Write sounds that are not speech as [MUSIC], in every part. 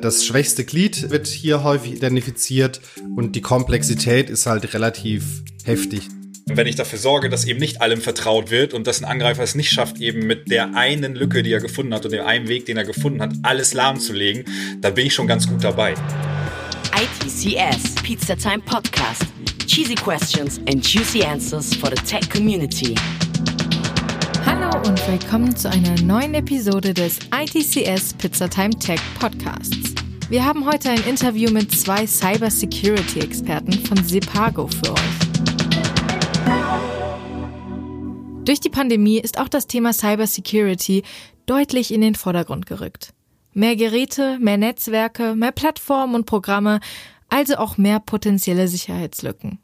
Das schwächste Glied wird hier häufig identifiziert und die Komplexität ist halt relativ heftig. Wenn ich dafür sorge, dass eben nicht allem vertraut wird und dass ein Angreifer es nicht schafft, eben mit der einen Lücke, die er gefunden hat und dem einen Weg, den er gefunden hat, alles lahmzulegen, dann bin ich schon ganz gut dabei. ITCS Pizza Time Podcast. Cheesy questions and juicy answers for the tech community. Hallo und willkommen zu einer neuen Episode des ITCS Pizzatime Tech Podcasts. Wir haben heute ein Interview mit zwei Cybersecurity-Experten von Sepago für euch. Durch die Pandemie ist auch das Thema Cybersecurity deutlich in den Vordergrund gerückt. Mehr Geräte, mehr Netzwerke, mehr Plattformen und Programme, also auch mehr potenzielle Sicherheitslücken.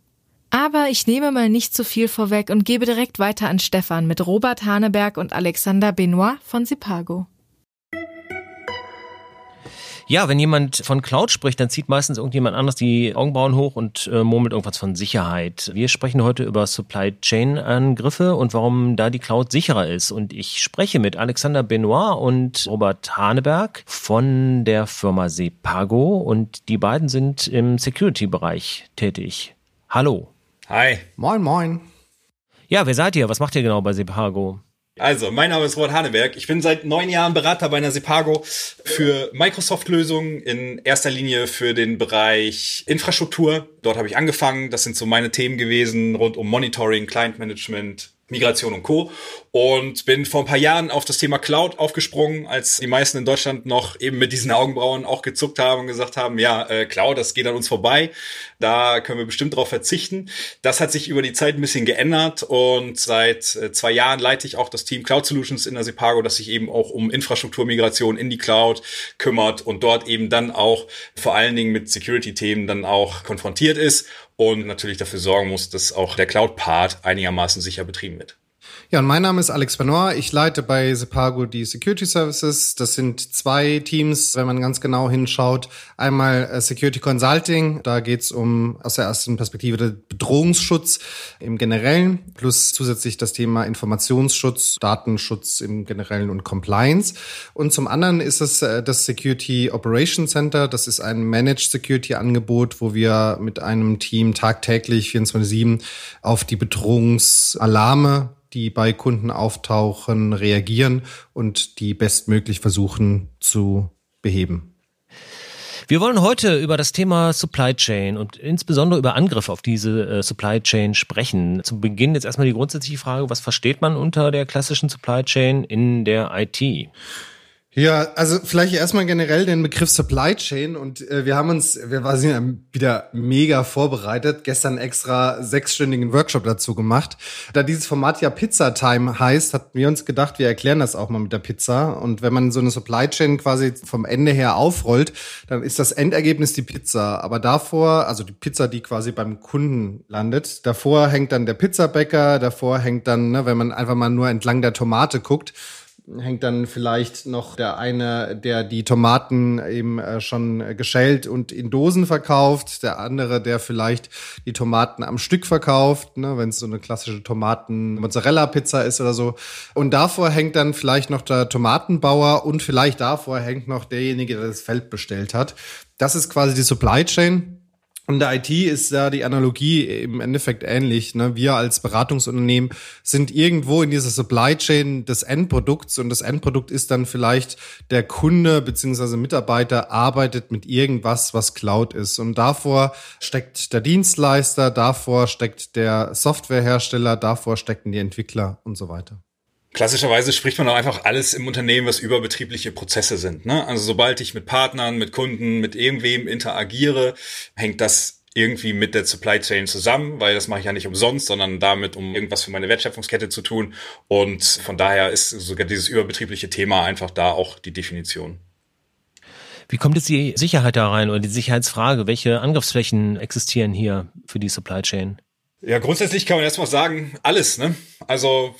Aber ich nehme mal nicht zu viel vorweg und gebe direkt weiter an Stefan mit Robert Haneberg und Alexander Benoit von Sipago. Ja, wenn jemand von Cloud spricht, dann zieht meistens irgendjemand anders die Augenbrauen hoch und äh, murmelt irgendwas von Sicherheit. Wir sprechen heute über Supply Chain Angriffe und warum da die Cloud sicherer ist. Und ich spreche mit Alexander Benoit und Robert Haneberg von der Firma Sepago und die beiden sind im Security-Bereich tätig. Hallo. Hi. Moin, moin. Ja, wer seid ihr? Was macht ihr genau bei Sepago? Also, mein Name ist Robert Haneberg. Ich bin seit neun Jahren Berater bei einer Sepago für Microsoft-Lösungen, in erster Linie für den Bereich Infrastruktur. Dort habe ich angefangen. Das sind so meine Themen gewesen rund um Monitoring, Client Management, Migration und Co. Und bin vor ein paar Jahren auf das Thema Cloud aufgesprungen, als die meisten in Deutschland noch eben mit diesen Augenbrauen auch gezuckt haben und gesagt haben, ja, äh, Cloud, das geht an uns vorbei. Da können wir bestimmt drauf verzichten. Das hat sich über die Zeit ein bisschen geändert und seit äh, zwei Jahren leite ich auch das Team Cloud Solutions in der Sepago, das sich eben auch um Infrastrukturmigration in die Cloud kümmert und dort eben dann auch vor allen Dingen mit Security-Themen dann auch konfrontiert ist und natürlich dafür sorgen muss, dass auch der Cloud-Part einigermaßen sicher betrieben wird. Ja, und mein Name ist Alex Benoit. Ich leite bei Sepago die Security Services. Das sind zwei Teams, wenn man ganz genau hinschaut. Einmal äh, Security Consulting, da geht's um aus der ersten Perspektive den Bedrohungsschutz im Generellen, plus zusätzlich das Thema Informationsschutz, Datenschutz im Generellen und Compliance. Und zum anderen ist es äh, das Security Operation Center. Das ist ein Managed Security Angebot, wo wir mit einem Team tagtäglich 24-7 auf die Bedrohungsalarme die bei Kunden auftauchen, reagieren und die bestmöglich versuchen zu beheben. Wir wollen heute über das Thema Supply Chain und insbesondere über Angriffe auf diese äh, Supply Chain sprechen. Zum Beginn jetzt erstmal die grundsätzliche Frage, was versteht man unter der klassischen Supply Chain in der IT? Ja, also vielleicht erstmal generell den Begriff Supply Chain und äh, wir haben uns, wir waren wieder mega vorbereitet, gestern extra sechsstündigen Workshop dazu gemacht. Da dieses Format ja Pizza Time heißt, hatten wir uns gedacht, wir erklären das auch mal mit der Pizza und wenn man so eine Supply Chain quasi vom Ende her aufrollt, dann ist das Endergebnis die Pizza, aber davor, also die Pizza, die quasi beim Kunden landet, davor hängt dann der Pizzabäcker, davor hängt dann, ne, wenn man einfach mal nur entlang der Tomate guckt, hängt dann vielleicht noch der eine, der die Tomaten eben äh, schon geschält und in Dosen verkauft, der andere, der vielleicht die Tomaten am Stück verkauft, ne, wenn es so eine klassische Tomaten-Mozzarella-Pizza ist oder so. Und davor hängt dann vielleicht noch der Tomatenbauer und vielleicht davor hängt noch derjenige, der das Feld bestellt hat. Das ist quasi die Supply Chain. Und der IT ist da die Analogie im Endeffekt ähnlich. Ne? Wir als Beratungsunternehmen sind irgendwo in dieser Supply Chain des Endprodukts und das Endprodukt ist dann vielleicht der Kunde beziehungsweise Mitarbeiter arbeitet mit irgendwas, was Cloud ist. Und davor steckt der Dienstleister, davor steckt der Softwarehersteller, davor stecken die Entwickler und so weiter. Klassischerweise spricht man auch einfach alles im Unternehmen, was überbetriebliche Prozesse sind. Ne? Also sobald ich mit Partnern, mit Kunden, mit irgendwem interagiere, hängt das irgendwie mit der Supply Chain zusammen, weil das mache ich ja nicht umsonst, sondern damit, um irgendwas für meine Wertschöpfungskette zu tun. Und von daher ist sogar dieses überbetriebliche Thema einfach da auch die Definition. Wie kommt jetzt die Sicherheit da rein oder die Sicherheitsfrage? Welche Angriffsflächen existieren hier für die Supply Chain? Ja, grundsätzlich kann man erstmal sagen, alles. Ne? Also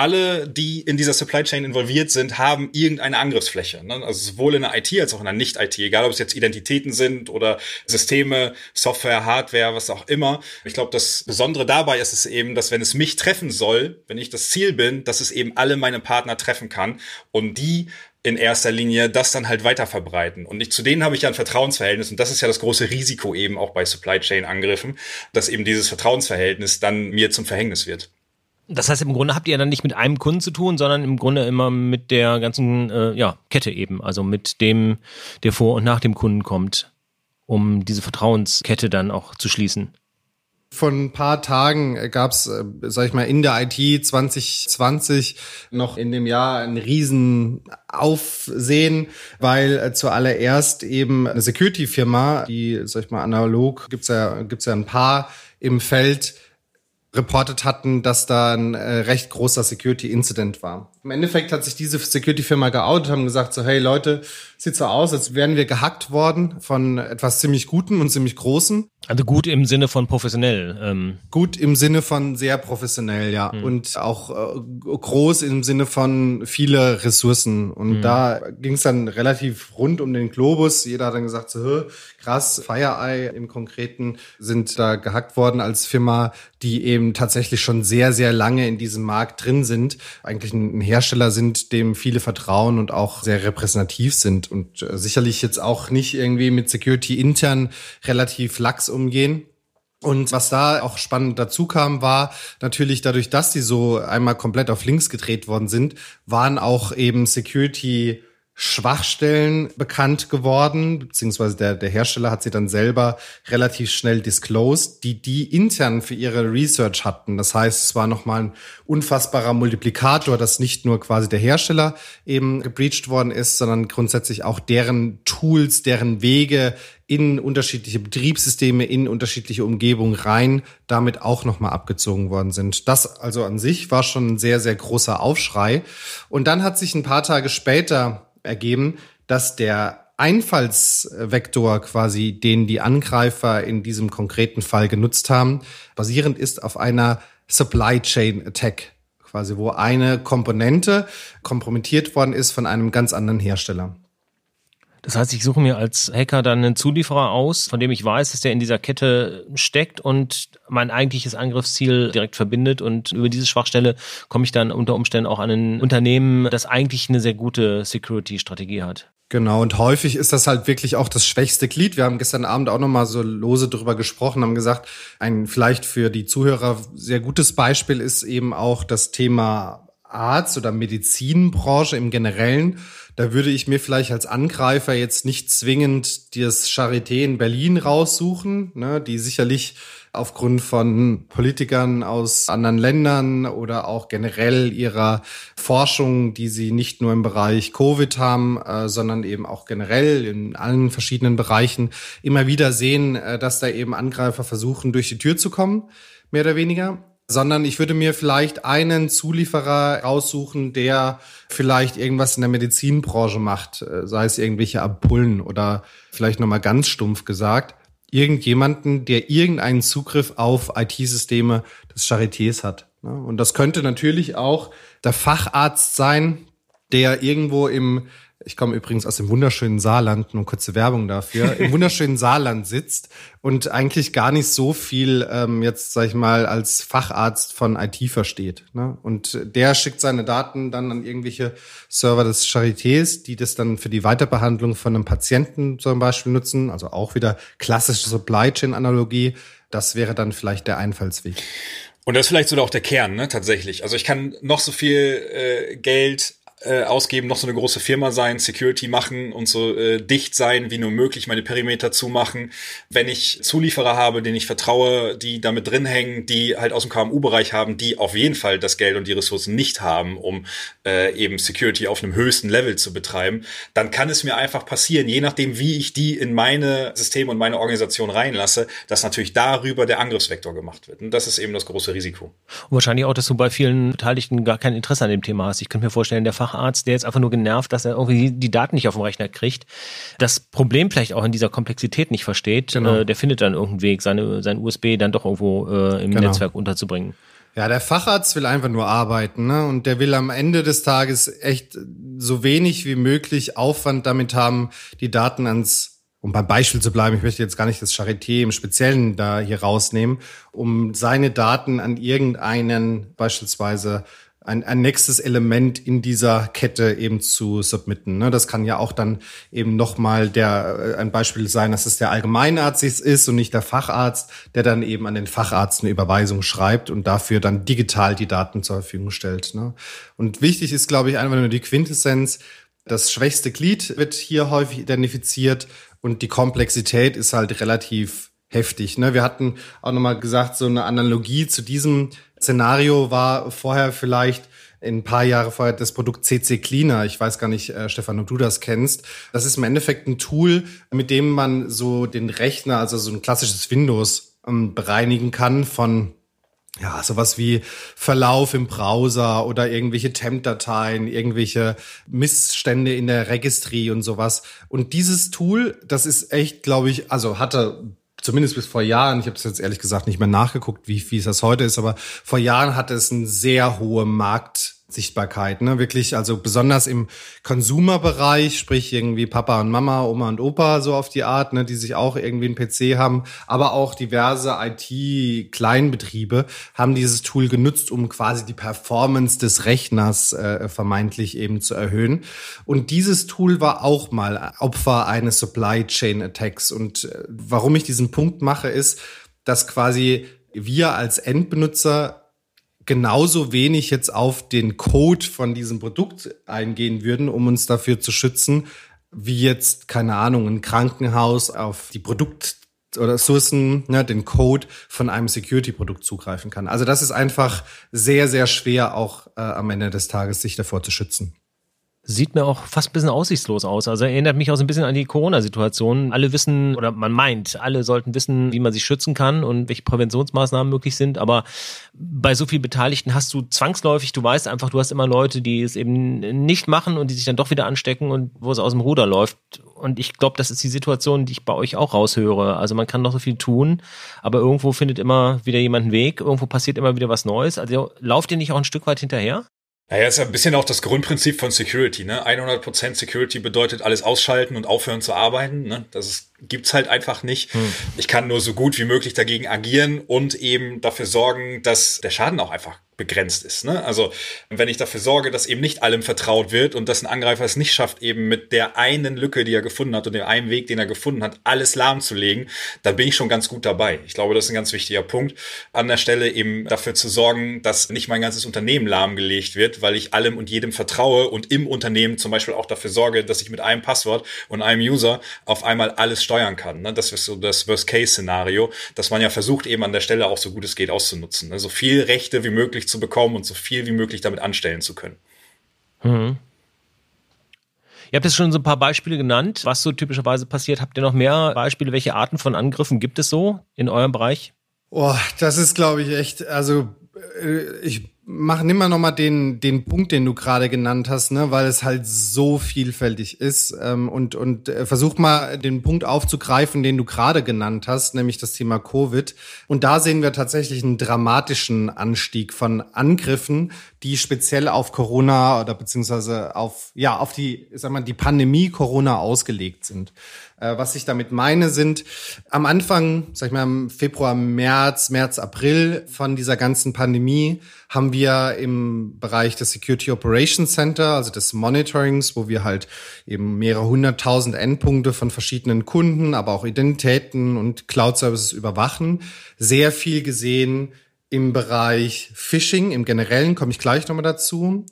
alle, die in dieser Supply Chain involviert sind, haben irgendeine Angriffsfläche. Ne? Also sowohl in der IT als auch in der Nicht-IT, egal ob es jetzt Identitäten sind oder Systeme, Software, Hardware, was auch immer. Ich glaube, das Besondere dabei ist es eben, dass wenn es mich treffen soll, wenn ich das Ziel bin, dass es eben alle meine Partner treffen kann und die in erster Linie das dann halt weiter verbreiten. Und ich, zu denen habe ich ja ein Vertrauensverhältnis und das ist ja das große Risiko eben auch bei Supply Chain Angriffen, dass eben dieses Vertrauensverhältnis dann mir zum Verhängnis wird. Das heißt, im Grunde habt ihr dann nicht mit einem Kunden zu tun, sondern im Grunde immer mit der ganzen äh, ja, Kette eben, also mit dem, der vor und nach dem Kunden kommt, um diese Vertrauenskette dann auch zu schließen. Von ein paar Tagen gab es, äh, sag ich mal, in der IT 2020 noch in dem Jahr ein riesen Aufsehen, weil äh, zuallererst eben eine Security-Firma, die, sag ich mal, analog gibt's ja, gibt's ja ein paar im Feld, reportet hatten, dass da ein äh, recht großer Security-Incident war. Im Endeffekt hat sich diese Security-Firma geoutet, haben gesagt so, hey Leute, sieht so aus, als wären wir gehackt worden von etwas ziemlich Guten und ziemlich Großen. Also gut im Sinne von professionell. Ähm. Gut im Sinne von sehr professionell, ja. Mhm. Und auch äh, groß im Sinne von viele Ressourcen. Und mhm. da ging es dann relativ rund um den Globus. Jeder hat dann gesagt, so, krass, FireEye im Konkreten sind da gehackt worden als Firma, die eben tatsächlich schon sehr, sehr lange in diesem Markt drin sind. Eigentlich ein Hersteller sind, dem viele vertrauen und auch sehr repräsentativ sind und äh, sicherlich jetzt auch nicht irgendwie mit Security intern relativ lax umgehen. Und was da auch spannend dazu kam, war natürlich dadurch, dass die so einmal komplett auf links gedreht worden sind, waren auch eben Security Schwachstellen bekannt geworden, beziehungsweise der, der Hersteller hat sie dann selber relativ schnell disclosed, die die intern für ihre Research hatten. Das heißt, es war nochmal ein unfassbarer Multiplikator, dass nicht nur quasi der Hersteller eben gebreached worden ist, sondern grundsätzlich auch deren Tools, deren Wege in unterschiedliche Betriebssysteme, in unterschiedliche Umgebungen rein, damit auch nochmal abgezogen worden sind. Das also an sich war schon ein sehr, sehr großer Aufschrei. Und dann hat sich ein paar Tage später ergeben, dass der Einfallsvektor quasi, den die Angreifer in diesem konkreten Fall genutzt haben, basierend ist auf einer Supply Chain Attack, quasi wo eine Komponente kompromittiert worden ist von einem ganz anderen Hersteller. Das heißt, ich suche mir als Hacker dann einen Zulieferer aus, von dem ich weiß, dass der in dieser Kette steckt und mein eigentliches Angriffsziel direkt verbindet. Und über diese Schwachstelle komme ich dann unter Umständen auch an ein Unternehmen, das eigentlich eine sehr gute Security-Strategie hat. Genau, und häufig ist das halt wirklich auch das schwächste Glied. Wir haben gestern Abend auch nochmal so lose drüber gesprochen, haben gesagt, ein vielleicht für die Zuhörer sehr gutes Beispiel ist eben auch das Thema Arzt- oder Medizinbranche im Generellen da würde ich mir vielleicht als Angreifer jetzt nicht zwingend das Charité in Berlin raussuchen, ne, die sicherlich aufgrund von Politikern aus anderen Ländern oder auch generell ihrer Forschung, die sie nicht nur im Bereich Covid haben, äh, sondern eben auch generell in allen verschiedenen Bereichen immer wieder sehen, äh, dass da eben Angreifer versuchen, durch die Tür zu kommen, mehr oder weniger sondern ich würde mir vielleicht einen Zulieferer raussuchen, der vielleicht irgendwas in der Medizinbranche macht, äh, sei es irgendwelche Ampullen oder vielleicht nochmal ganz stumpf gesagt, irgendjemanden, der irgendeinen Zugriff auf IT-Systeme des Charités hat. Und das könnte natürlich auch der Facharzt sein, der irgendwo im ich komme übrigens aus dem wunderschönen Saarland, nur kurze Werbung dafür, im [LAUGHS] wunderschönen Saarland sitzt und eigentlich gar nicht so viel ähm, jetzt, sag ich mal, als Facharzt von IT versteht. Ne? Und der schickt seine Daten dann an irgendwelche Server des Charités, die das dann für die Weiterbehandlung von einem Patienten zum Beispiel nutzen. Also auch wieder klassische Supply Chain Analogie. Das wäre dann vielleicht der Einfallsweg. Und das ist vielleicht sogar auch der Kern, ne, tatsächlich. Also ich kann noch so viel äh, Geld äh, ausgeben, noch so eine große Firma sein, Security machen und so äh, dicht sein wie nur möglich, meine Perimeter zumachen. Wenn ich Zulieferer habe, denen ich vertraue, die damit drin hängen, die halt aus dem KMU-Bereich haben, die auf jeden Fall das Geld und die Ressourcen nicht haben, um äh, eben Security auf einem höchsten Level zu betreiben, dann kann es mir einfach passieren, je nachdem, wie ich die in meine Systeme und meine Organisation reinlasse, dass natürlich darüber der Angriffsvektor gemacht wird. Und das ist eben das große Risiko. Und wahrscheinlich auch, dass du bei vielen Beteiligten gar kein Interesse an dem Thema hast. Ich könnte mir vorstellen, der Fach Facharzt, der jetzt einfach nur genervt, dass er irgendwie die Daten nicht auf dem Rechner kriegt, das Problem vielleicht auch in dieser Komplexität nicht versteht, genau. äh, der findet dann irgendeinen Weg, seine, sein USB dann doch irgendwo äh, im genau. Netzwerk unterzubringen. Ja, der Facharzt will einfach nur arbeiten, ne? Und der will am Ende des Tages echt so wenig wie möglich Aufwand damit haben, die Daten ans um beim Beispiel zu bleiben, ich möchte jetzt gar nicht das Charité im Speziellen da hier rausnehmen, um seine Daten an irgendeinen beispielsweise ein, ein nächstes Element in dieser Kette eben zu submitten. Ne? Das kann ja auch dann eben nochmal der, äh, ein Beispiel sein, dass es der Allgemeinarzt ist und nicht der Facharzt, der dann eben an den Facharzt eine Überweisung schreibt und dafür dann digital die Daten zur Verfügung stellt. Ne? Und wichtig ist, glaube ich, einfach nur die Quintessenz. Das schwächste Glied wird hier häufig identifiziert und die Komplexität ist halt relativ heftig. Ne? Wir hatten auch nochmal gesagt, so eine Analogie zu diesem Szenario war vorher vielleicht ein paar Jahre vorher das Produkt CC Cleaner. Ich weiß gar nicht, äh, Stefan, ob du das kennst. Das ist im Endeffekt ein Tool, mit dem man so den Rechner, also so ein klassisches Windows, ähm, bereinigen kann von ja, sowas wie Verlauf im Browser oder irgendwelche Temp-Dateien, irgendwelche Missstände in der Registry und sowas. Und dieses Tool, das ist echt, glaube ich, also hatte zumindest bis vor Jahren, ich habe es jetzt ehrlich gesagt nicht mehr nachgeguckt, wie, wie es das heute ist, aber vor Jahren hatte es einen sehr hohen Markt Sichtbarkeit, ne? Wirklich, also besonders im Consumer-Bereich, sprich irgendwie Papa und Mama, Oma und Opa, so auf die Art, ne, die sich auch irgendwie einen PC haben, aber auch diverse IT-Kleinbetriebe haben dieses Tool genutzt, um quasi die Performance des Rechners äh, vermeintlich eben zu erhöhen. Und dieses Tool war auch mal Opfer eines Supply Chain Attacks. Und äh, warum ich diesen Punkt mache, ist, dass quasi wir als Endbenutzer genauso wenig jetzt auf den Code von diesem Produkt eingehen würden, um uns dafür zu schützen, wie jetzt, keine Ahnung, ein Krankenhaus auf die Produkt- oder Ressourcen, ne, den Code von einem Security-Produkt zugreifen kann. Also das ist einfach sehr, sehr schwer, auch äh, am Ende des Tages sich davor zu schützen sieht mir auch fast ein bisschen aussichtslos aus. Also erinnert mich auch so ein bisschen an die Corona-Situation. Alle wissen, oder man meint, alle sollten wissen, wie man sich schützen kann und welche Präventionsmaßnahmen möglich sind. Aber bei so vielen Beteiligten hast du zwangsläufig, du weißt einfach, du hast immer Leute, die es eben nicht machen und die sich dann doch wieder anstecken und wo es aus dem Ruder läuft. Und ich glaube, das ist die Situation, die ich bei euch auch raushöre. Also man kann noch so viel tun, aber irgendwo findet immer wieder jemand einen Weg, irgendwo passiert immer wieder was Neues. Also lauft ihr nicht auch ein Stück weit hinterher? Naja, ist ja ein bisschen auch das Grundprinzip von Security. Ne? 100% Security bedeutet alles ausschalten und aufhören zu arbeiten. Ne? Das ist gibt's halt einfach nicht. Hm. Ich kann nur so gut wie möglich dagegen agieren und eben dafür sorgen, dass der Schaden auch einfach begrenzt ist. Ne? Also wenn ich dafür sorge, dass eben nicht allem vertraut wird und dass ein Angreifer es nicht schafft, eben mit der einen Lücke, die er gefunden hat und dem einen Weg, den er gefunden hat, alles lahmzulegen, dann bin ich schon ganz gut dabei. Ich glaube, das ist ein ganz wichtiger Punkt. An der Stelle eben dafür zu sorgen, dass nicht mein ganzes Unternehmen lahmgelegt wird, weil ich allem und jedem vertraue und im Unternehmen zum Beispiel auch dafür sorge, dass ich mit einem Passwort und einem User auf einmal alles steuern kann. Ne? Das ist so das Worst-Case-Szenario, dass man ja versucht, eben an der Stelle auch so gut es geht auszunutzen. Ne? So viel Rechte wie möglich zu bekommen und so viel wie möglich damit anstellen zu können. Mhm. Ihr habt jetzt schon so ein paar Beispiele genannt, was so typischerweise passiert. Habt ihr noch mehr Beispiele? Welche Arten von Angriffen gibt es so in eurem Bereich? Oh, das ist, glaube ich, echt, also äh, ich mach nimm mal noch mal den den Punkt, den du gerade genannt hast, ne, weil es halt so vielfältig ist ähm, und und äh, versuch mal den Punkt aufzugreifen, den du gerade genannt hast, nämlich das Thema Covid. Und da sehen wir tatsächlich einen dramatischen Anstieg von Angriffen, die speziell auf Corona oder beziehungsweise auf ja auf die sag mal die Pandemie Corona ausgelegt sind. Äh, was ich damit meine, sind am Anfang, sag ich mal, im Februar, März, März, April von dieser ganzen Pandemie haben wir im Bereich des Security Operations Center, also des Monitorings, wo wir halt eben mehrere hunderttausend Endpunkte von verschiedenen Kunden, aber auch Identitäten und Cloud Services überwachen, sehr viel gesehen im Bereich Phishing. Im Generellen komme ich gleich nochmal dazu.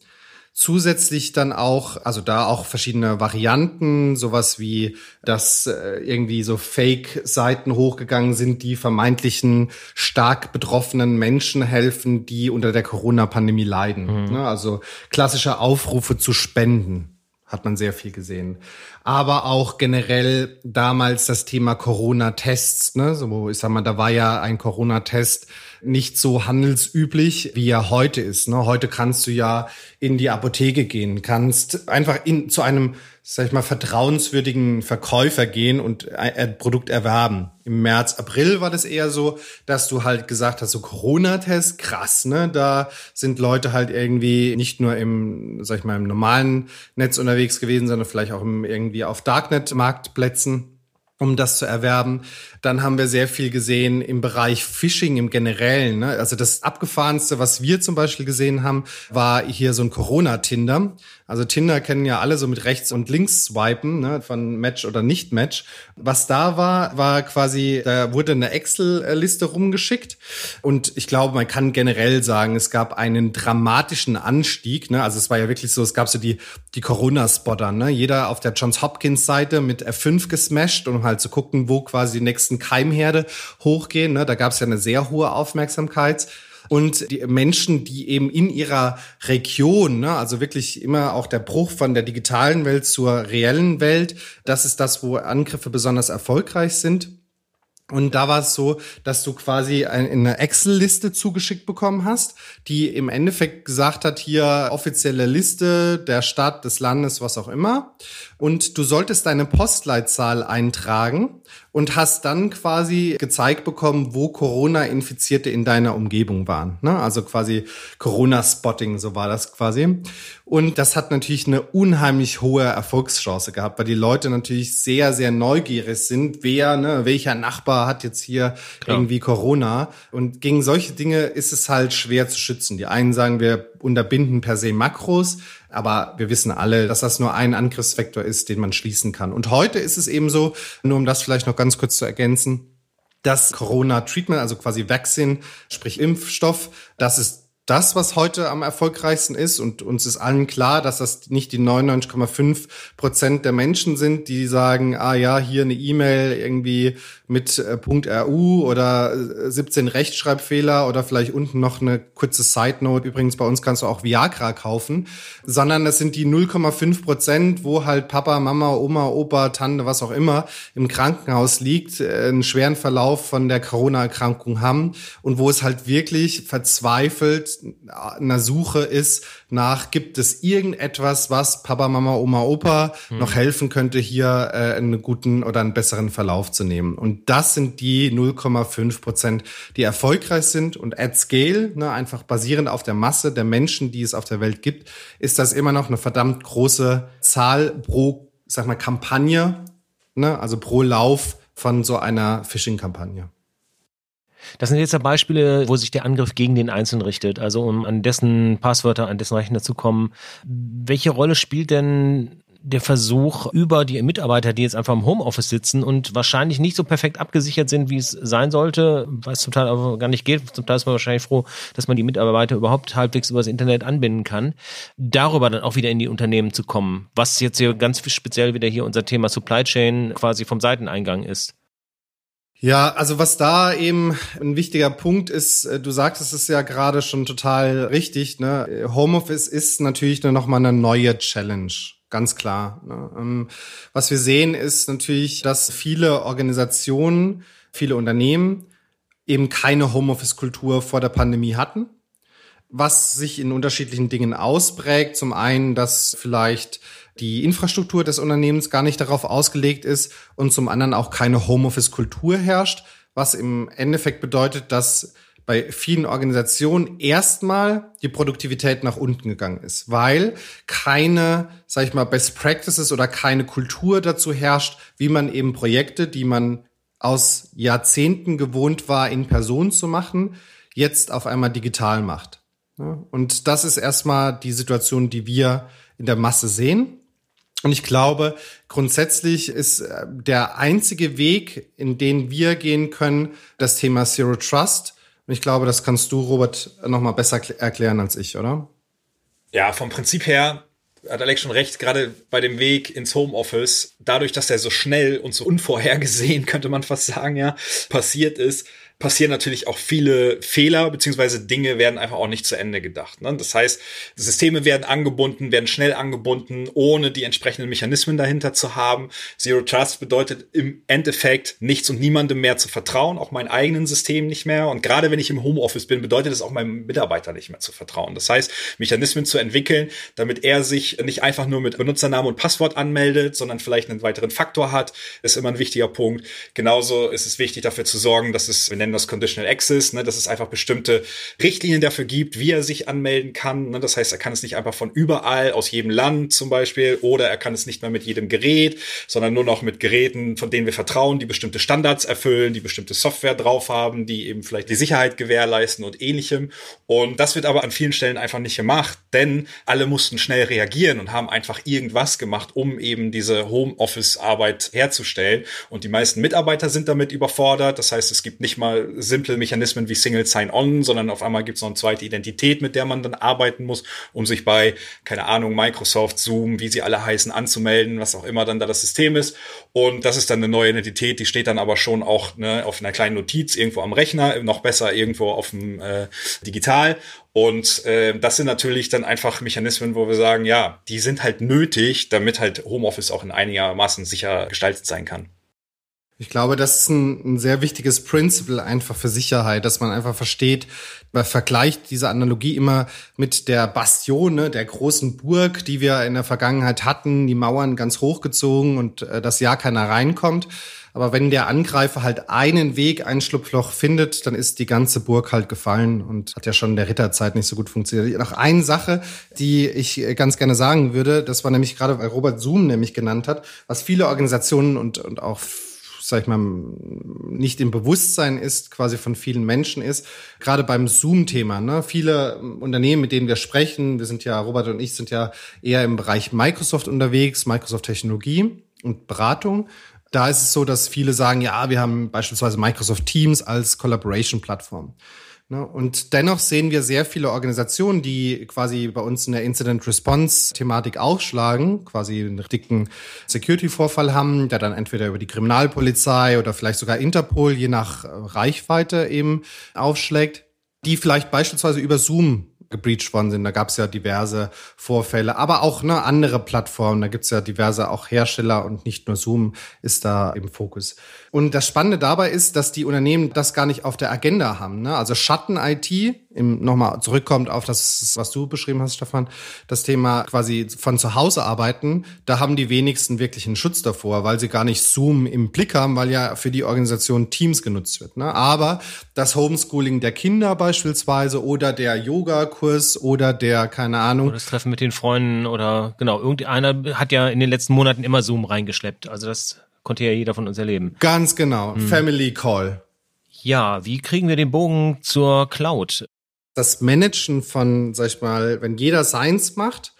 Zusätzlich dann auch, also da auch verschiedene Varianten, sowas wie, dass äh, irgendwie so Fake-Seiten hochgegangen sind, die vermeintlichen stark betroffenen Menschen helfen, die unter der Corona-Pandemie leiden. Mhm. Ne? Also klassische Aufrufe zu spenden hat man sehr viel gesehen. Aber auch generell damals das Thema Corona-Tests, ne, so, ich sag mal, da war ja ein Corona-Test nicht so handelsüblich, wie er heute ist. Ne? Heute kannst du ja in die Apotheke gehen, kannst einfach in, zu einem, sag ich mal, vertrauenswürdigen Verkäufer gehen und ein Produkt erwerben. Im März, April war das eher so, dass du halt gesagt hast, so Corona-Test, krass, ne? Da sind Leute halt irgendwie nicht nur im, sag ich mal, im normalen Netz unterwegs gewesen, sondern vielleicht auch im, irgendwie auf Darknet-Marktplätzen um das zu erwerben. Dann haben wir sehr viel gesehen im Bereich Phishing im Generellen. Ne? Also das abgefahrenste, was wir zum Beispiel gesehen haben, war hier so ein Corona-Tinder. Also Tinder kennen ja alle so mit rechts und links swipen, ne? von Match oder nicht Match. Was da war, war quasi, da wurde eine Excel-Liste rumgeschickt. Und ich glaube, man kann generell sagen, es gab einen dramatischen Anstieg. Ne? Also es war ja wirklich so, es gab so die, die Corona-Spotter. Ne? Jeder auf der Johns Hopkins-Seite mit F5 gesmashed, um halt zu gucken, wo quasi die nächsten Keimherde hochgehen. Ne? Da gab es ja eine sehr hohe Aufmerksamkeit. Und die Menschen, die eben in ihrer Region, ne, also wirklich immer auch der Bruch von der digitalen Welt zur reellen Welt, das ist das, wo Angriffe besonders erfolgreich sind. Und da war es so, dass du quasi eine Excel-Liste zugeschickt bekommen hast, die im Endeffekt gesagt hat, hier offizielle Liste der Stadt, des Landes, was auch immer. Und du solltest deine Postleitzahl eintragen und hast dann quasi gezeigt bekommen, wo Corona-Infizierte in deiner Umgebung waren. Ne? Also quasi Corona-Spotting, so war das quasi. Und das hat natürlich eine unheimlich hohe Erfolgschance gehabt, weil die Leute natürlich sehr, sehr neugierig sind, wer, ne, welcher Nachbar hat jetzt hier Klar. irgendwie Corona. Und gegen solche Dinge ist es halt schwer zu schützen. Die einen sagen, wir unterbinden per se Makros, aber wir wissen alle, dass das nur ein Angriffsvektor ist, den man schließen kann. Und heute ist es eben so, nur um das vielleicht noch ganz kurz zu ergänzen, das Corona-Treatment, also quasi Vaccine, sprich Impfstoff, das ist das, was heute am erfolgreichsten ist. Und uns ist allen klar, dass das nicht die 99,5 Prozent der Menschen sind, die sagen, ah ja, hier eine E-Mail irgendwie mit äh, .ru oder 17 äh, Rechtschreibfehler oder vielleicht unten noch eine kurze Side Note. Übrigens, bei uns kannst du auch Viagra kaufen. Sondern das sind die 0,5 Prozent, wo halt Papa, Mama, Oma, Opa, Tante, was auch immer im Krankenhaus liegt, äh, einen schweren Verlauf von der Corona-Erkrankung haben und wo es halt wirklich verzweifelt einer Suche ist nach, gibt es irgendetwas, was Papa, Mama, Oma, Opa hm. noch helfen könnte, hier äh, einen guten oder einen besseren Verlauf zu nehmen. Und das sind die 0,5 Prozent, die erfolgreich sind. Und at scale, ne, einfach basierend auf der Masse der Menschen, die es auf der Welt gibt, ist das immer noch eine verdammt große Zahl pro, sag mal, Kampagne, ne, also pro Lauf von so einer Phishing-Kampagne. Das sind jetzt ja Beispiele, wo sich der Angriff gegen den Einzelnen richtet, also um an dessen Passwörter, an dessen Rechner zu kommen. Welche Rolle spielt denn der Versuch über die Mitarbeiter, die jetzt einfach im Homeoffice sitzen und wahrscheinlich nicht so perfekt abgesichert sind, wie es sein sollte, weil es zum Teil aber gar nicht geht. Zum Teil ist man wahrscheinlich froh, dass man die Mitarbeiter überhaupt halbwegs über das Internet anbinden kann, darüber dann auch wieder in die Unternehmen zu kommen, was jetzt hier ganz speziell wieder hier unser Thema Supply Chain quasi vom Seiteneingang ist. Ja, also was da eben ein wichtiger Punkt ist, äh, du sagtest es ja gerade schon total richtig, ne? Homeoffice ist natürlich noch mal eine neue Challenge. Ganz klar. Ne? Ähm, was wir sehen, ist natürlich, dass viele Organisationen, viele Unternehmen eben keine Homeoffice-Kultur vor der Pandemie hatten was sich in unterschiedlichen Dingen ausprägt. Zum einen, dass vielleicht die Infrastruktur des Unternehmens gar nicht darauf ausgelegt ist und zum anderen auch keine Homeoffice-Kultur herrscht, was im Endeffekt bedeutet, dass bei vielen Organisationen erstmal die Produktivität nach unten gegangen ist, weil keine, sag ich mal, Best Practices oder keine Kultur dazu herrscht, wie man eben Projekte, die man aus Jahrzehnten gewohnt war, in Person zu machen, jetzt auf einmal digital macht. Und das ist erstmal die Situation, die wir in der Masse sehen. Und ich glaube, grundsätzlich ist äh, der einzige Weg, in den wir gehen können, das Thema Zero Trust. Und ich glaube, das kannst du, Robert, noch mal besser erklären als ich, oder? Ja, vom Prinzip her hat Alex schon recht, gerade bei dem Weg ins Homeoffice, dadurch, dass er so schnell und so unvorhergesehen, [LAUGHS] könnte man fast sagen, ja, passiert ist, passieren natürlich auch viele Fehler, beziehungsweise Dinge werden einfach auch nicht zu Ende gedacht. Ne? Das heißt, Systeme werden angebunden, werden schnell angebunden, ohne die entsprechenden Mechanismen dahinter zu haben. Zero Trust bedeutet im Endeffekt nichts und niemandem mehr zu vertrauen, auch meinem eigenen System nicht mehr. Und gerade wenn ich im Homeoffice bin, bedeutet es auch meinem Mitarbeiter nicht mehr zu vertrauen. Das heißt, Mechanismen zu entwickeln, damit er sich nicht einfach nur mit Benutzernamen und Passwort anmeldet, sondern vielleicht einen weiteren Faktor hat, ist immer ein wichtiger Punkt. Genauso ist es wichtig dafür zu sorgen, dass es, wir nennen das Conditional Access, ne, dass es einfach bestimmte Richtlinien dafür gibt, wie er sich anmelden kann. Ne? Das heißt, er kann es nicht einfach von überall, aus jedem Land zum Beispiel, oder er kann es nicht mehr mit jedem Gerät, sondern nur noch mit Geräten, von denen wir vertrauen, die bestimmte Standards erfüllen, die bestimmte Software drauf haben, die eben vielleicht die Sicherheit gewährleisten und ähnlichem. Und das wird aber an vielen Stellen einfach nicht gemacht, denn alle mussten schnell reagieren und haben einfach irgendwas gemacht, um eben diese Homeoffice-Arbeit herzustellen. Und die meisten Mitarbeiter sind damit überfordert. Das heißt, es gibt nicht mal simple Mechanismen wie Single Sign-On, sondern auf einmal gibt es noch eine zweite Identität, mit der man dann arbeiten muss, um sich bei, keine Ahnung, Microsoft, Zoom, wie sie alle heißen, anzumelden, was auch immer dann da das System ist. Und das ist dann eine neue Identität, die steht dann aber schon auch ne, auf einer kleinen Notiz irgendwo am Rechner, noch besser irgendwo auf dem äh, Digital. Und äh, das sind natürlich dann einfach Mechanismen, wo wir sagen, ja, die sind halt nötig, damit halt Homeoffice auch in einigermaßen sicher gestaltet sein kann. Ich glaube, das ist ein, ein, sehr wichtiges Principle einfach für Sicherheit, dass man einfach versteht, man vergleicht diese Analogie immer mit der Bastion, ne, der großen Burg, die wir in der Vergangenheit hatten, die Mauern ganz hochgezogen und äh, das Jahr keiner reinkommt. Aber wenn der Angreifer halt einen Weg, ein Schlupfloch findet, dann ist die ganze Burg halt gefallen und hat ja schon in der Ritterzeit nicht so gut funktioniert. Noch eine Sache, die ich ganz gerne sagen würde, das war nämlich gerade, weil Robert Zoom nämlich genannt hat, was viele Organisationen und, und auch sag ich mal, nicht im Bewusstsein ist, quasi von vielen Menschen ist. Gerade beim Zoom-Thema. Ne? Viele Unternehmen, mit denen wir sprechen, wir sind ja, Robert und ich sind ja eher im Bereich Microsoft unterwegs, Microsoft-Technologie und Beratung. Da ist es so, dass viele sagen, ja, wir haben beispielsweise Microsoft Teams als Collaboration-Plattform. Ne? Und dennoch sehen wir sehr viele Organisationen, die quasi bei uns in der Incident Response Thematik aufschlagen, quasi einen dicken Security-Vorfall haben, der dann entweder über die Kriminalpolizei oder vielleicht sogar Interpol, je nach Reichweite eben aufschlägt, die vielleicht beispielsweise über Zoom gebreached worden sind. Da gab es ja diverse Vorfälle, aber auch ne, andere Plattformen. Da gibt es ja diverse auch Hersteller und nicht nur Zoom ist da im Fokus. Und das Spannende dabei ist, dass die Unternehmen das gar nicht auf der Agenda haben. Ne? Also Schatten-IT, nochmal zurückkommt auf das, was du beschrieben hast, Stefan, das Thema quasi von zu Hause arbeiten, da haben die wenigsten wirklich einen Schutz davor, weil sie gar nicht Zoom im Blick haben, weil ja für die Organisation Teams genutzt wird. Ne? Aber das Homeschooling der Kinder beispielsweise oder der Yoga-Kurs oder der, keine Ahnung. Oder das Treffen mit den Freunden oder genau, irgendeiner hat ja in den letzten Monaten immer Zoom reingeschleppt. Also das konnte ja jeder von uns erleben. Ganz genau. Hm. Family Call. Ja, wie kriegen wir den Bogen zur Cloud? Das Managen von, sag ich mal, wenn jeder seins macht,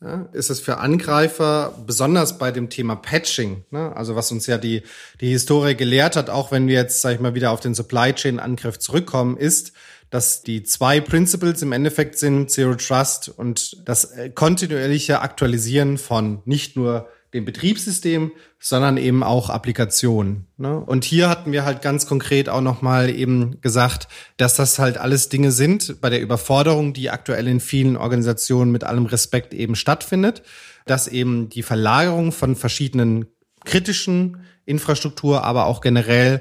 ja, ist es für Angreifer, besonders bei dem Thema Patching, ne, also was uns ja die, die Historie gelehrt hat, auch wenn wir jetzt, sag ich mal, wieder auf den Supply Chain Angriff zurückkommen, ist, dass die zwei Principles im Endeffekt sind Zero Trust und das äh, kontinuierliche Aktualisieren von nicht nur dem Betriebssystem, sondern eben auch Applikationen. Ne? Und hier hatten wir halt ganz konkret auch nochmal eben gesagt, dass das halt alles Dinge sind bei der Überforderung, die aktuell in vielen Organisationen mit allem Respekt eben stattfindet, dass eben die Verlagerung von verschiedenen kritischen Infrastruktur, aber auch generell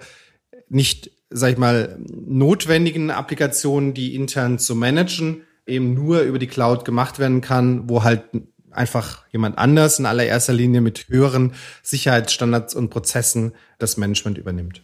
nicht, sag ich mal, notwendigen Applikationen, die intern zu managen, eben nur über die Cloud gemacht werden kann, wo halt einfach jemand anders in allererster Linie mit höheren Sicherheitsstandards und Prozessen das Management übernimmt.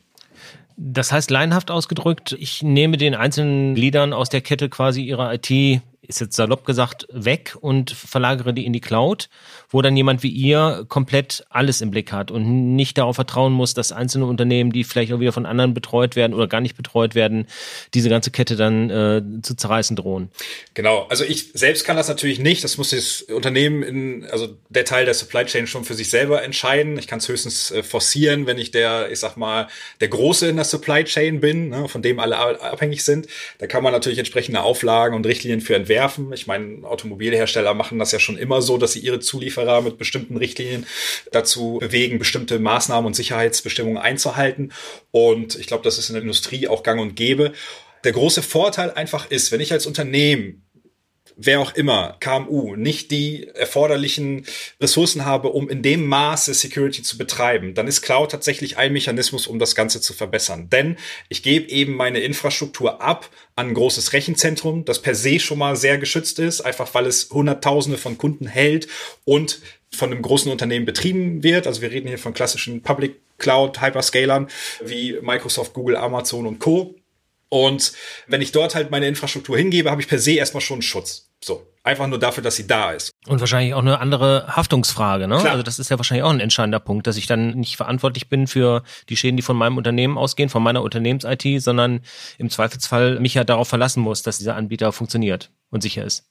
Das heißt, leinhaft ausgedrückt, ich nehme den einzelnen Gliedern aus der Kette quasi ihrer IT ist jetzt salopp gesagt, weg und verlagere die in die Cloud, wo dann jemand wie ihr komplett alles im Blick hat und nicht darauf vertrauen muss, dass einzelne Unternehmen, die vielleicht auch wieder von anderen betreut werden oder gar nicht betreut werden, diese ganze Kette dann äh, zu zerreißen drohen. Genau, also ich selbst kann das natürlich nicht. Das muss das Unternehmen in, also der Teil der Supply Chain schon für sich selber entscheiden. Ich kann es höchstens äh, forcieren, wenn ich der, ich sag mal, der Große in der Supply Chain bin, ne, von dem alle abhängig sind. Da kann man natürlich entsprechende Auflagen und Richtlinien für entwerfen entwerfen. Ich meine, Automobilhersteller machen das ja schon immer so, dass sie ihre Zulieferer mit bestimmten Richtlinien dazu bewegen, bestimmte Maßnahmen und Sicherheitsbestimmungen einzuhalten. Und ich glaube, das ist in der Industrie auch gang und gäbe. Der große Vorteil einfach ist, wenn ich als Unternehmen wer auch immer, KMU, nicht die erforderlichen Ressourcen habe, um in dem Maße Security zu betreiben, dann ist Cloud tatsächlich ein Mechanismus, um das Ganze zu verbessern. Denn ich gebe eben meine Infrastruktur ab an ein großes Rechenzentrum, das per se schon mal sehr geschützt ist, einfach weil es Hunderttausende von Kunden hält und von einem großen Unternehmen betrieben wird. Also wir reden hier von klassischen Public Cloud Hyperscalern wie Microsoft, Google, Amazon und Co. Und wenn ich dort halt meine Infrastruktur hingebe, habe ich per se erstmal schon Schutz. So. Einfach nur dafür, dass sie da ist. Und wahrscheinlich auch eine andere Haftungsfrage, ne? Klar. Also das ist ja wahrscheinlich auch ein entscheidender Punkt, dass ich dann nicht verantwortlich bin für die Schäden, die von meinem Unternehmen ausgehen, von meiner Unternehmens-IT, sondern im Zweifelsfall mich ja darauf verlassen muss, dass dieser Anbieter funktioniert und sicher ist.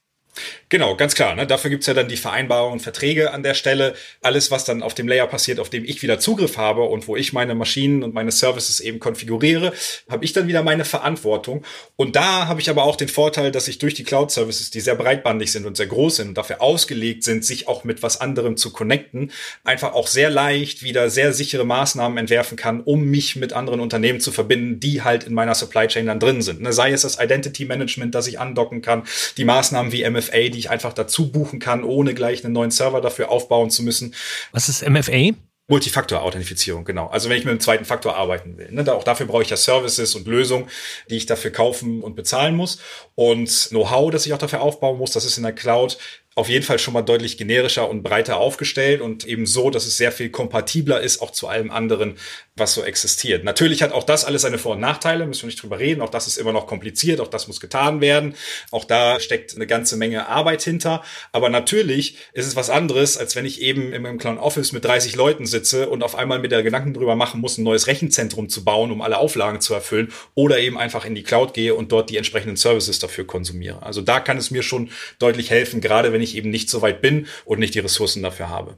Genau, ganz klar. Ne? Dafür gibt's ja dann die Vereinbarungen Verträge an der Stelle. Alles, was dann auf dem Layer passiert, auf dem ich wieder Zugriff habe und wo ich meine Maschinen und meine Services eben konfiguriere, habe ich dann wieder meine Verantwortung. Und da habe ich aber auch den Vorteil, dass ich durch die Cloud-Services, die sehr breitbandig sind und sehr groß sind und dafür ausgelegt sind, sich auch mit was anderem zu connecten, einfach auch sehr leicht wieder sehr sichere Maßnahmen entwerfen kann, um mich mit anderen Unternehmen zu verbinden, die halt in meiner Supply Chain dann drin sind. Ne? Sei es das Identity Management, das ich andocken kann, die Maßnahmen wie MFA MFA, die ich einfach dazu buchen kann, ohne gleich einen neuen Server dafür aufbauen zu müssen. Was ist MFA? Multifaktor-Authentifizierung, genau. Also wenn ich mit einem zweiten Faktor arbeiten will. Ne, da, auch dafür brauche ich ja Services und Lösungen, die ich dafür kaufen und bezahlen muss. Und Know-how, das ich auch dafür aufbauen muss, das ist in der Cloud auf jeden Fall schon mal deutlich generischer und breiter aufgestellt und eben so, dass es sehr viel kompatibler ist, auch zu allem anderen, was so existiert. Natürlich hat auch das alles seine Vor- und Nachteile, müssen wir nicht drüber reden. Auch das ist immer noch kompliziert, auch das muss getan werden. Auch da steckt eine ganze Menge Arbeit hinter. Aber natürlich ist es was anderes, als wenn ich eben in meinem Clown Office mit 30 Leuten sitze und auf einmal mit der Gedanken drüber machen muss, ein neues Rechenzentrum zu bauen, um alle Auflagen zu erfüllen oder eben einfach in die Cloud gehe und dort die entsprechenden Services dafür konsumiere. Also da kann es mir schon deutlich helfen, gerade wenn ich eben nicht so weit bin und nicht die Ressourcen dafür habe.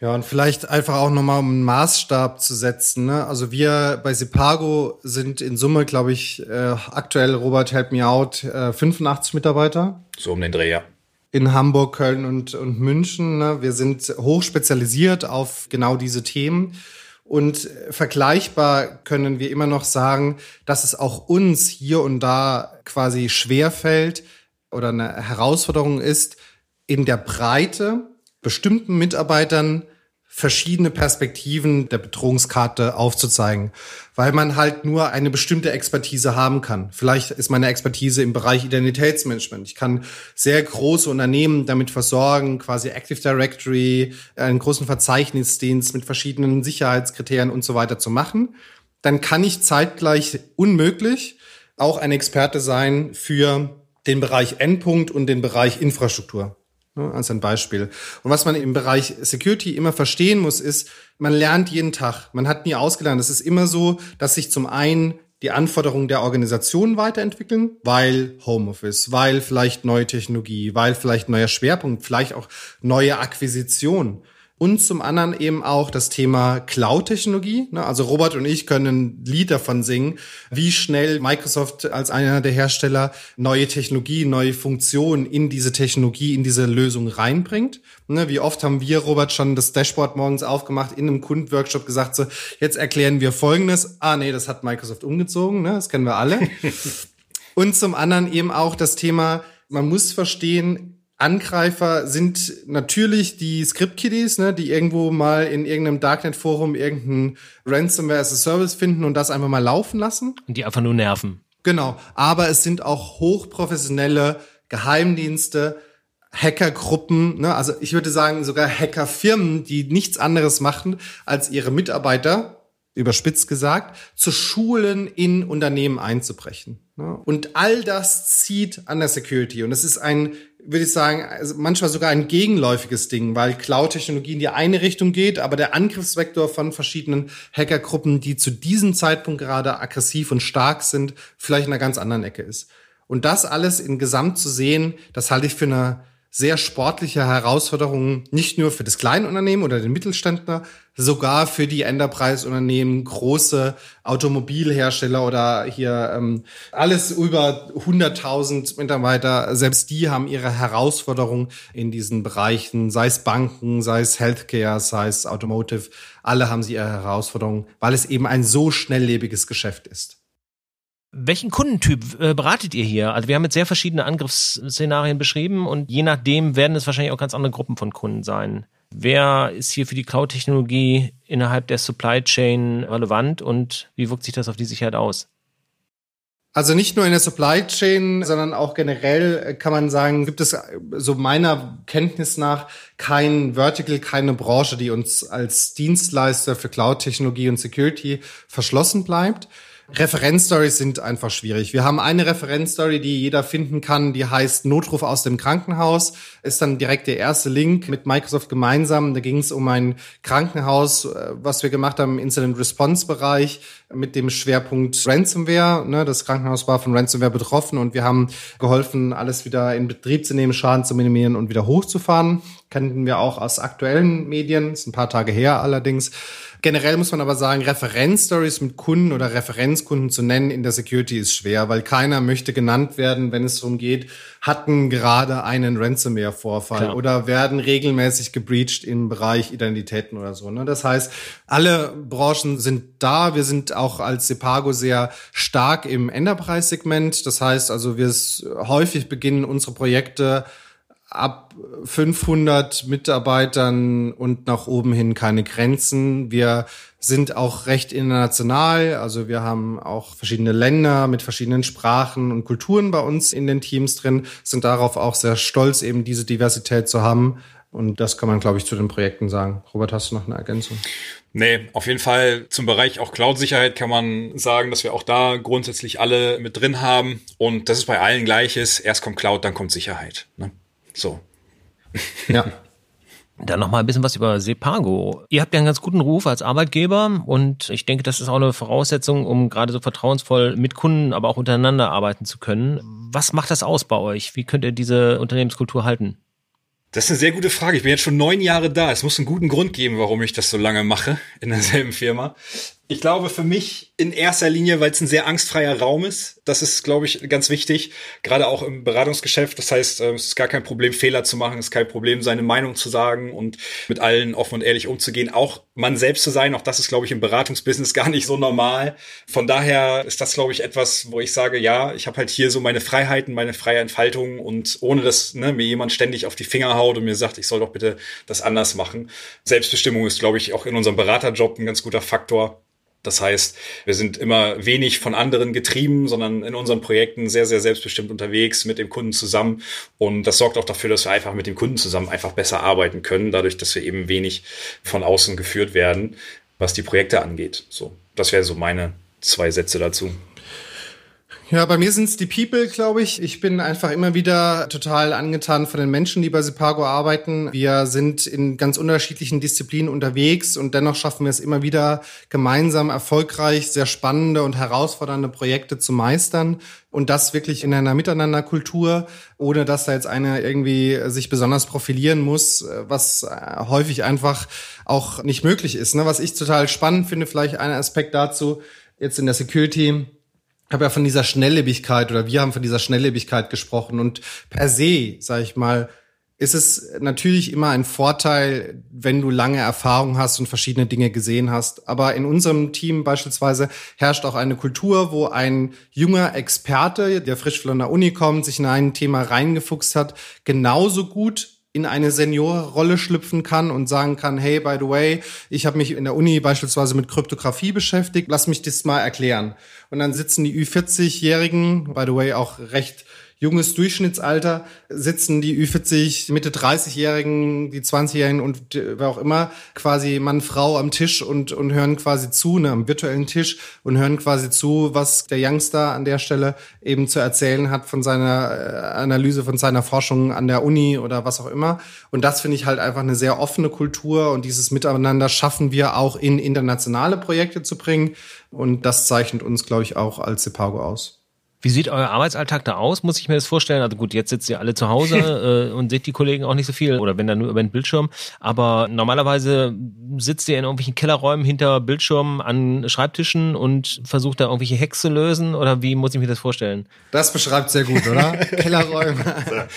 Ja, und vielleicht einfach auch nochmal, um einen Maßstab zu setzen. Ne? Also wir bei Sipago sind in Summe, glaube ich, äh, aktuell, Robert, help me out, äh, 85 Mitarbeiter. So um den Dreh, ja. In Hamburg, Köln und, und München. Ne? Wir sind hoch spezialisiert auf genau diese Themen. Und vergleichbar können wir immer noch sagen, dass es auch uns hier und da quasi schwerfällt oder eine Herausforderung ist, in der Breite bestimmten Mitarbeitern verschiedene Perspektiven der Bedrohungskarte aufzuzeigen, weil man halt nur eine bestimmte Expertise haben kann. Vielleicht ist meine Expertise im Bereich Identitätsmanagement. Ich kann sehr große Unternehmen damit versorgen, quasi Active Directory, einen großen Verzeichnisdienst mit verschiedenen Sicherheitskriterien und so weiter zu machen. Dann kann ich zeitgleich unmöglich auch ein Experte sein für den Bereich Endpunkt und den Bereich Infrastruktur. Ne, als ein Beispiel. Und was man im Bereich Security immer verstehen muss, ist, man lernt jeden Tag. Man hat nie ausgelernt. Es ist immer so, dass sich zum einen die Anforderungen der Organisation weiterentwickeln, weil Homeoffice, weil vielleicht neue Technologie, weil vielleicht neuer Schwerpunkt, vielleicht auch neue Akquisition. Und zum anderen eben auch das Thema Cloud-Technologie. Ne, also Robert und ich können ein Lied davon singen, wie schnell Microsoft als einer der Hersteller neue Technologie, neue Funktionen in diese Technologie, in diese Lösung reinbringt. Ne, wie oft haben wir, Robert, schon das Dashboard morgens aufgemacht, in einem Kundenworkshop gesagt, so, jetzt erklären wir Folgendes. Ah, nee, das hat Microsoft umgezogen, ne? das kennen wir alle. [LAUGHS] Und zum anderen eben auch das Thema, man muss verstehen, Angreifer sind natürlich die Script-Kiddies, ne, die irgendwo mal in irgendeinem Darknet-Forum irgendeinen Ransomware as a Service finden und das einfach mal laufen lassen. Und die einfach nur nerven. Genau. Aber es sind auch hochprofessionelle Geheimdienste, Hackergruppen, ne, also ich würde sagen sogar Hackerfirmen, die nichts anderes machen, als ihre Mitarbeiter, überspitzt gesagt, zu Schulen in Unternehmen einzubrechen. Ne? Und all das zieht an der Security. Und es ist ein würde ich sagen, also manchmal sogar ein gegenläufiges Ding, weil Cloud-Technologie in die eine Richtung geht, aber der Angriffsvektor von verschiedenen Hackergruppen, die zu diesem Zeitpunkt gerade aggressiv und stark sind, vielleicht in einer ganz anderen Ecke ist. Und das alles in Gesamt zu sehen, das halte ich für eine sehr sportliche Herausforderungen, nicht nur für das Kleinunternehmen oder den Mittelständler, sogar für die Enterprise-Unternehmen, große Automobilhersteller oder hier ähm, alles über 100.000 Mitarbeiter, selbst die haben ihre Herausforderungen in diesen Bereichen, sei es Banken, sei es Healthcare, sei es Automotive, alle haben sie ihre Herausforderungen, weil es eben ein so schnelllebiges Geschäft ist. Welchen Kundentyp äh, beratet ihr hier? Also wir haben jetzt sehr verschiedene Angriffsszenarien beschrieben und je nachdem werden es wahrscheinlich auch ganz andere Gruppen von Kunden sein. Wer ist hier für die Cloud-Technologie innerhalb der Supply Chain relevant und wie wirkt sich das auf die Sicherheit aus? Also nicht nur in der Supply Chain, sondern auch generell kann man sagen, gibt es so meiner Kenntnis nach kein Vertical, keine Branche, die uns als Dienstleister für Cloud-Technologie und Security verschlossen bleibt. Referenzstories sind einfach schwierig. Wir haben eine Referenzstory, die jeder finden kann, die heißt Notruf aus dem Krankenhaus. Ist dann direkt der erste Link mit Microsoft gemeinsam. Da ging es um ein Krankenhaus, äh, was wir gemacht haben im Incident Response Bereich mit dem Schwerpunkt Ransomware. Ne, das Krankenhaus war von Ransomware betroffen und wir haben geholfen, alles wieder in Betrieb zu nehmen, Schaden zu minimieren und wieder hochzufahren. Kennen wir auch aus aktuellen Medien, ist ein paar Tage her allerdings. Generell muss man aber sagen, Referenzstories mit Kunden oder Referenzkunden zu nennen in der Security ist schwer, weil keiner möchte genannt werden, wenn es darum geht, hatten gerade einen Ransomware-Vorfall oder werden regelmäßig gebreached im Bereich Identitäten oder so. Ne? Das heißt, alle Branchen sind da. Wir sind auch als Sepago sehr stark im Enterprise-Segment. Das heißt also, wir häufig beginnen unsere Projekte ab 500 Mitarbeitern und nach oben hin keine Grenzen. Wir sind auch recht international, also wir haben auch verschiedene Länder mit verschiedenen Sprachen und Kulturen bei uns in den Teams drin, sind darauf auch sehr stolz, eben diese Diversität zu haben. Und das kann man, glaube ich, zu den Projekten sagen. Robert, hast du noch eine Ergänzung? Nee, auf jeden Fall zum Bereich auch Cloud-Sicherheit kann man sagen, dass wir auch da grundsätzlich alle mit drin haben. Und das ist bei allen gleiches. Erst kommt Cloud, dann kommt Sicherheit. Ne? So. Ja. [LAUGHS] Dann noch mal ein bisschen was über Sepago. Ihr habt ja einen ganz guten Ruf als Arbeitgeber und ich denke, das ist auch eine Voraussetzung, um gerade so vertrauensvoll mit Kunden, aber auch untereinander arbeiten zu können. Was macht das aus bei euch? Wie könnt ihr diese Unternehmenskultur halten? Das ist eine sehr gute Frage. Ich bin jetzt schon neun Jahre da. Es muss einen guten Grund geben, warum ich das so lange mache in derselben Firma. Ich glaube für mich in erster Linie, weil es ein sehr angstfreier Raum ist. Das ist, glaube ich, ganz wichtig. Gerade auch im Beratungsgeschäft. Das heißt, ähm, es ist gar kein Problem, Fehler zu machen. Es ist kein Problem, seine Meinung zu sagen und mit allen offen und ehrlich umzugehen. Auch man selbst zu sein. Auch das ist, glaube ich, im Beratungsbusiness [LAUGHS] gar nicht so normal. Von daher ist das, glaube ich, etwas, wo ich sage, ja, ich habe halt hier so meine Freiheiten, meine freie Entfaltung und ohne dass ne, mir jemand ständig auf die Finger haut und mir sagt, ich soll doch bitte das anders machen. Selbstbestimmung ist, glaube ich, auch in unserem Beraterjob ein ganz guter Faktor. Das heißt, wir sind immer wenig von anderen getrieben, sondern in unseren Projekten sehr, sehr selbstbestimmt unterwegs mit dem Kunden zusammen. Und das sorgt auch dafür, dass wir einfach mit dem Kunden zusammen einfach besser arbeiten können, dadurch, dass wir eben wenig von außen geführt werden, was die Projekte angeht. So, das wäre so meine zwei Sätze dazu. Ja, bei mir sind es die People, glaube ich. Ich bin einfach immer wieder total angetan von den Menschen, die bei Sepago arbeiten. Wir sind in ganz unterschiedlichen Disziplinen unterwegs und dennoch schaffen wir es immer wieder gemeinsam erfolgreich, sehr spannende und herausfordernde Projekte zu meistern. Und das wirklich in einer Miteinanderkultur, ohne dass da jetzt einer irgendwie sich besonders profilieren muss, was häufig einfach auch nicht möglich ist. Ne? Was ich total spannend finde, vielleicht ein Aspekt dazu, jetzt in der Security, habe ja von dieser Schnelllebigkeit oder wir haben von dieser Schnelllebigkeit gesprochen und per se, sage ich mal, ist es natürlich immer ein Vorteil, wenn du lange Erfahrung hast und verschiedene Dinge gesehen hast. Aber in unserem Team beispielsweise herrscht auch eine Kultur, wo ein junger Experte, der frisch von der Uni kommt, sich in ein Thema reingefuchst hat, genauso gut in eine Seniorrolle schlüpfen kann und sagen kann, hey, by the way, ich habe mich in der Uni beispielsweise mit Kryptographie beschäftigt, lass mich das mal erklären. Und dann sitzen die Ü40-Jährigen, by the way auch recht junges Durchschnittsalter sitzen die Ü40, Mitte 30-Jährigen, die 20-Jährigen und wer auch immer, quasi Mann, Frau am Tisch und, und hören quasi zu, ne, am virtuellen Tisch und hören quasi zu, was der Youngster an der Stelle eben zu erzählen hat von seiner äh, Analyse, von seiner Forschung an der Uni oder was auch immer. Und das finde ich halt einfach eine sehr offene Kultur und dieses Miteinander schaffen wir auch in internationale Projekte zu bringen. Und das zeichnet uns, glaube ich, auch als Sepago aus. Wie sieht euer Arbeitsalltag da aus? Muss ich mir das vorstellen? Also gut, jetzt sitzt ihr alle zu Hause [LAUGHS] äh, und seht die Kollegen auch nicht so viel oder wenn dann nur über den Bildschirm. Aber normalerweise sitzt ihr in irgendwelchen Kellerräumen hinter Bildschirmen an Schreibtischen und versucht da irgendwelche Hacks zu lösen oder wie muss ich mir das vorstellen? Das beschreibt sehr gut, oder? [LAUGHS] Kellerräume.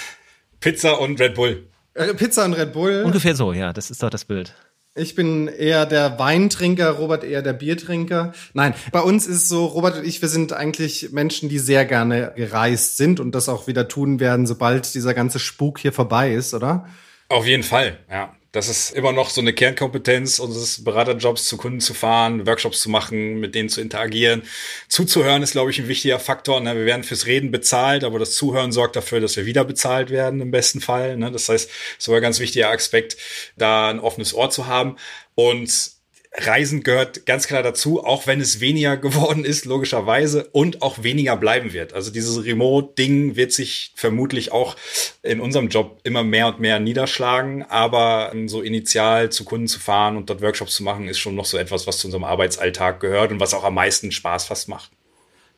Pizza und Red Bull. Äh, Pizza und Red Bull. Ungefähr so, ja, das ist doch das Bild. Ich bin eher der Weintrinker, Robert eher der Biertrinker. Nein, bei uns ist so, Robert und ich, wir sind eigentlich Menschen, die sehr gerne gereist sind und das auch wieder tun werden, sobald dieser ganze Spuk hier vorbei ist, oder? Auf jeden Fall, ja. Das ist immer noch so eine Kernkompetenz unseres Beraterjobs, zu Kunden zu fahren, Workshops zu machen, mit denen zu interagieren. Zuzuhören ist, glaube ich, ein wichtiger Faktor. Ne? Wir werden fürs Reden bezahlt, aber das Zuhören sorgt dafür, dass wir wieder bezahlt werden im besten Fall. Ne? Das heißt, es ist ein ganz wichtiger Aspekt, da ein offenes Ohr zu haben. Und Reisen gehört ganz klar dazu, auch wenn es weniger [LAUGHS] geworden ist, logischerweise, und auch weniger bleiben wird. Also dieses Remote-Ding wird sich vermutlich auch in unserem Job immer mehr und mehr niederschlagen, aber so initial zu Kunden zu fahren und dort Workshops zu machen, ist schon noch so etwas, was zu unserem Arbeitsalltag gehört und was auch am meisten Spaß fast macht.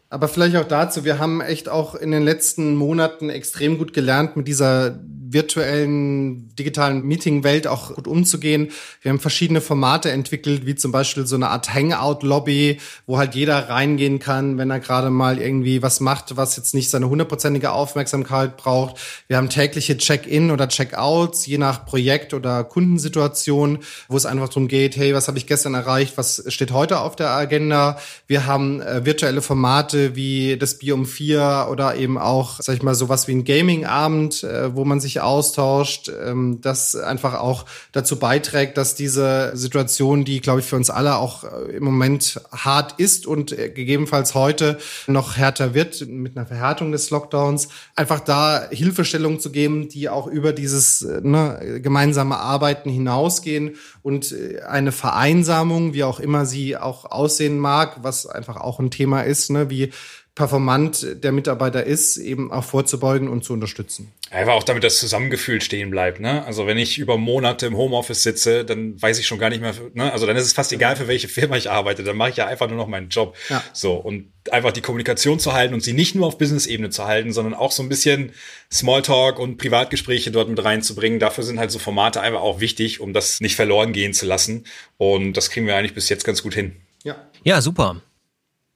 Aber vielleicht auch dazu, wir haben echt auch in den letzten Monaten extrem gut gelernt, mit dieser virtuellen digitalen Meeting-Welt auch gut umzugehen. Wir haben verschiedene Formate entwickelt, wie zum Beispiel so eine Art Hangout-Lobby, wo halt jeder reingehen kann, wenn er gerade mal irgendwie was macht, was jetzt nicht seine hundertprozentige Aufmerksamkeit braucht. Wir haben tägliche Check-in oder Check-outs, je nach Projekt oder Kundensituation, wo es einfach darum geht, hey, was habe ich gestern erreicht, was steht heute auf der Agenda. Wir haben äh, virtuelle Formate wie das Bier um vier oder eben auch, sag ich mal, sowas wie ein Gaming-Abend, äh, wo man sich austauscht, ähm, das einfach auch dazu beiträgt, dass diese Situation, die, glaube ich, für uns alle auch äh, im Moment hart ist und äh, gegebenenfalls heute noch härter wird mit einer Verhärtung des Lockdowns, einfach da Hilfestellung zu geben, die auch über dieses äh, ne, gemeinsame Arbeiten hinausgehen und eine Vereinsamung, wie auch immer sie auch aussehen mag, was einfach auch ein Thema ist, ne, wie performant der Mitarbeiter ist, eben auch vorzubeugen und zu unterstützen. Einfach auch damit das Zusammengefühl stehen bleibt. Ne? Also wenn ich über Monate im Homeoffice sitze, dann weiß ich schon gar nicht mehr, ne? also dann ist es fast egal, für welche Firma ich arbeite, dann mache ich ja einfach nur noch meinen Job. Ja. So und einfach die Kommunikation zu halten und sie nicht nur auf Business-Ebene zu halten, sondern auch so ein bisschen Smalltalk und Privatgespräche dort mit reinzubringen. Dafür sind halt so Formate einfach auch wichtig, um das nicht verloren gehen zu lassen. Und das kriegen wir eigentlich bis jetzt ganz gut hin. Ja, ja super.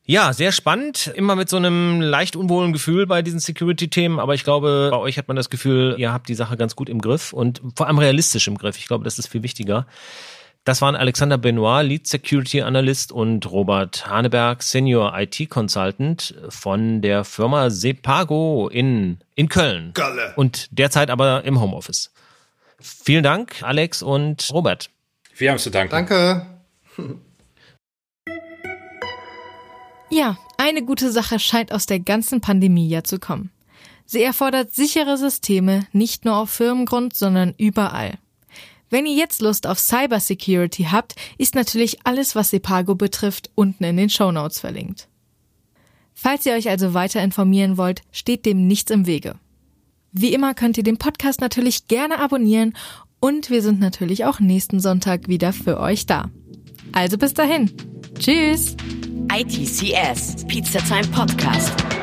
Ja, sehr spannend. Immer mit so einem leicht unwohlen Gefühl bei diesen Security-Themen. Aber ich glaube, bei euch hat man das Gefühl, ihr habt die Sache ganz gut im Griff und vor allem realistisch im Griff. Ich glaube, das ist viel wichtiger. Das waren Alexander Benoit, Lead Security Analyst und Robert Haneberg, Senior IT Consultant von der Firma Sepago in, in Köln. Galle. Und derzeit aber im Homeoffice. Vielen Dank, Alex und Robert. Wir haben zu danken. Danke. [LAUGHS] Ja, eine gute Sache scheint aus der ganzen Pandemie ja zu kommen. Sie erfordert sichere Systeme, nicht nur auf Firmengrund, sondern überall. Wenn ihr jetzt Lust auf Cybersecurity habt, ist natürlich alles, was Sepago betrifft, unten in den Show Notes verlinkt. Falls ihr euch also weiter informieren wollt, steht dem nichts im Wege. Wie immer könnt ihr den Podcast natürlich gerne abonnieren und wir sind natürlich auch nächsten Sonntag wieder für euch da. Also bis dahin. Tschüss. ITCS, Pizza Time Podcast.